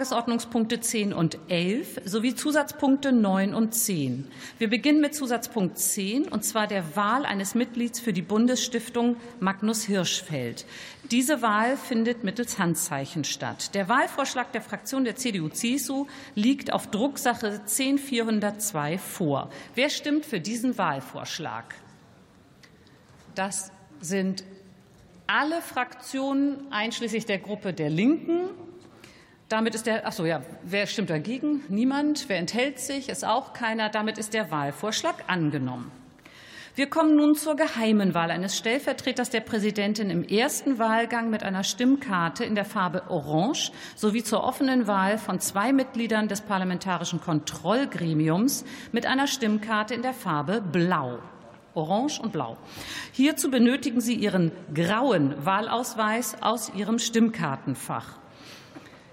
Tagesordnungspunkte 10 und 11 sowie Zusatzpunkte 9 und 10. Wir beginnen mit Zusatzpunkt 10, und zwar der Wahl eines Mitglieds für die Bundesstiftung Magnus Hirschfeld. Diese Wahl findet mittels Handzeichen statt. Der Wahlvorschlag der Fraktion der CDU-CSU liegt auf Drucksache 10402 vor. Wer stimmt für diesen Wahlvorschlag? Das sind alle Fraktionen einschließlich der Gruppe der Linken. Damit ist der, ach so, ja, wer stimmt dagegen? Niemand. Wer enthält sich? Ist auch keiner. Damit ist der Wahlvorschlag angenommen. Wir kommen nun zur geheimen Wahl eines Stellvertreters der Präsidentin im ersten Wahlgang mit einer Stimmkarte in der Farbe Orange sowie zur offenen Wahl von zwei Mitgliedern des Parlamentarischen Kontrollgremiums mit einer Stimmkarte in der Farbe Blau. Orange und Blau. Hierzu benötigen Sie Ihren grauen Wahlausweis aus Ihrem Stimmkartenfach.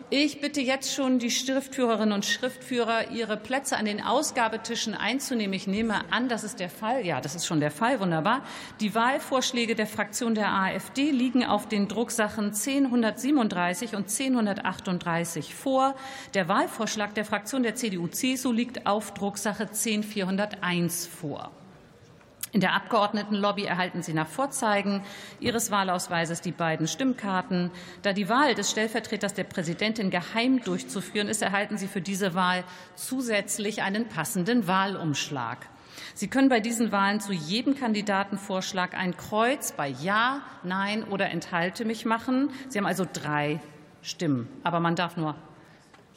Ich bitte jetzt schon die Schriftführerinnen und Schriftführer, ihre Plätze an den Ausgabetischen einzunehmen. Ich nehme an, das ist der Fall. Ja, das ist schon der Fall. Wunderbar. Die Wahlvorschläge der Fraktion der AfD liegen auf den Drucksachen 1037 und 1038 vor. Der Wahlvorschlag der Fraktion der CDU-CSU liegt auf Drucksache 10401 vor. In der Abgeordnetenlobby erhalten Sie nach Vorzeigen Ihres Wahlausweises die beiden Stimmkarten. Da die Wahl des Stellvertreters der Präsidentin geheim durchzuführen ist, erhalten Sie für diese Wahl zusätzlich einen passenden Wahlumschlag. Sie können bei diesen Wahlen zu jedem Kandidatenvorschlag ein Kreuz bei Ja, Nein oder Enthalte mich machen. Sie haben also drei Stimmen, aber man darf nur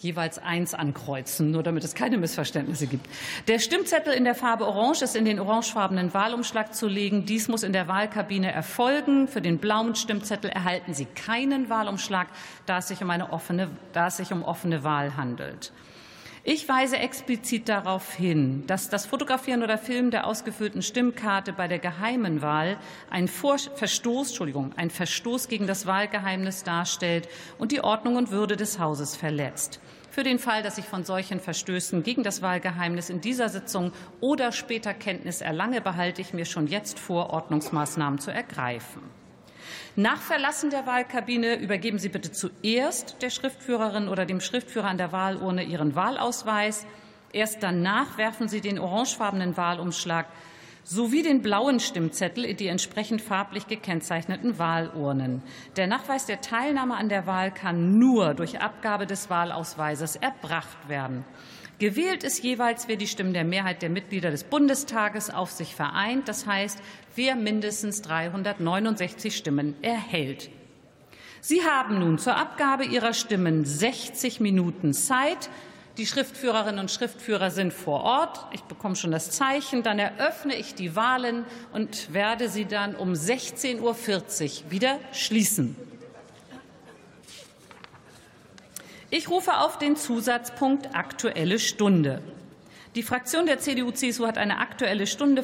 jeweils eins ankreuzen, nur damit es keine Missverständnisse gibt. Der Stimmzettel in der Farbe Orange ist in den orangefarbenen Wahlumschlag zu legen. Dies muss in der Wahlkabine erfolgen. Für den blauen Stimmzettel erhalten Sie keinen Wahlumschlag, da es sich um eine offene, da es sich um offene Wahl handelt. Ich weise explizit darauf hin, dass das Fotografieren oder Filmen der ausgefüllten Stimmkarte bei der geheimen Wahl ein Verstoß, Entschuldigung, ein Verstoß gegen das Wahlgeheimnis darstellt und die Ordnung und Würde des Hauses verletzt. Für den Fall, dass ich von solchen Verstößen gegen das Wahlgeheimnis in dieser Sitzung oder später Kenntnis erlange, behalte ich mir schon jetzt vor, Ordnungsmaßnahmen zu ergreifen. Nach Verlassen der Wahlkabine übergeben Sie bitte zuerst der Schriftführerin oder dem Schriftführer an der Wahlurne Ihren Wahlausweis. Erst danach werfen Sie den orangefarbenen Wahlumschlag sowie den blauen Stimmzettel in die entsprechend farblich gekennzeichneten Wahlurnen. Der Nachweis der Teilnahme an der Wahl kann nur durch Abgabe des Wahlausweises erbracht werden. Gewählt ist jeweils, wer die Stimmen der Mehrheit der Mitglieder des Bundestages auf sich vereint, das heißt, wer mindestens 369 Stimmen erhält. Sie haben nun zur Abgabe Ihrer Stimmen 60 Minuten Zeit. Die Schriftführerinnen und Schriftführer sind vor Ort. Ich bekomme schon das Zeichen. Dann eröffne ich die Wahlen und werde sie dann um 16.40 Uhr wieder schließen. Ich rufe auf den Zusatzpunkt Aktuelle Stunde. Die Fraktion der CDU-CSU hat eine Aktuelle Stunde